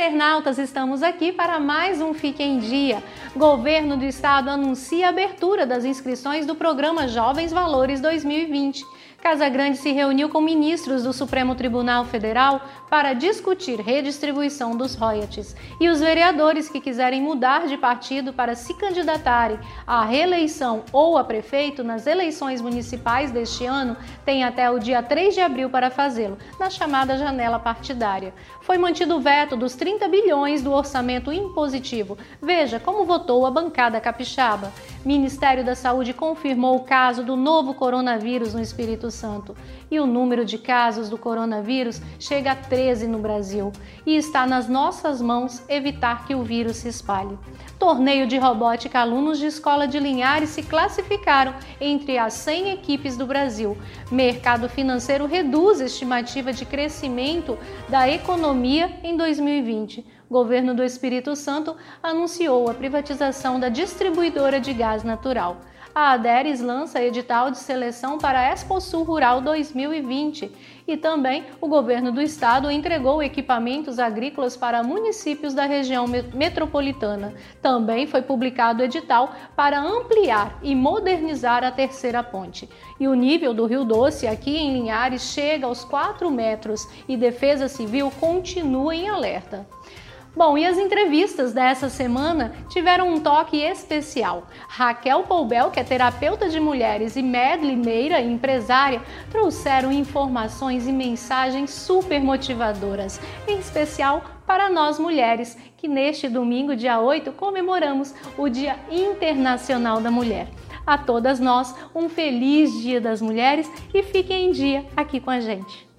internautas, estamos aqui para mais um Fique em Dia. Governo do Estado anuncia a abertura das inscrições do programa Jovens Valores 2020. Casagrande se reuniu com ministros do Supremo Tribunal Federal para discutir redistribuição dos royalties. E os vereadores que quiserem mudar de partido para se candidatarem à reeleição ou a prefeito nas eleições municipais deste ano têm até o dia 3 de abril para fazê-lo, na chamada janela partidária. Foi mantido o veto dos 30 bilhões do orçamento impositivo. Veja como votou a bancada capixaba. Ministério da Saúde confirmou o caso do novo coronavírus no Espírito Santo e o número de casos do coronavírus chega a 13 no Brasil e está nas nossas mãos evitar que o vírus se espalhe. Torneio de robótica, alunos de escola de Linhares se classificaram entre as 100 equipes do Brasil. Mercado financeiro reduz a estimativa de crescimento da economia em 2020 governo do Espírito Santo anunciou a privatização da distribuidora de gás natural. A Aderes lança edital de seleção para a Exposul Rural 2020 e também o governo do estado entregou equipamentos agrícolas para municípios da região metropolitana. Também foi publicado edital para ampliar e modernizar a terceira ponte. E o nível do Rio Doce aqui em Linhares chega aos 4 metros e Defesa Civil continua em alerta. Bom, e as entrevistas dessa semana tiveram um toque especial. Raquel Poubel, que é terapeuta de mulheres, e Medley Meira, empresária, trouxeram informações e mensagens super motivadoras, em especial para nós mulheres, que neste domingo, dia 8, comemoramos o Dia Internacional da Mulher. A todas nós, um feliz Dia das Mulheres e fiquem em dia aqui com a gente.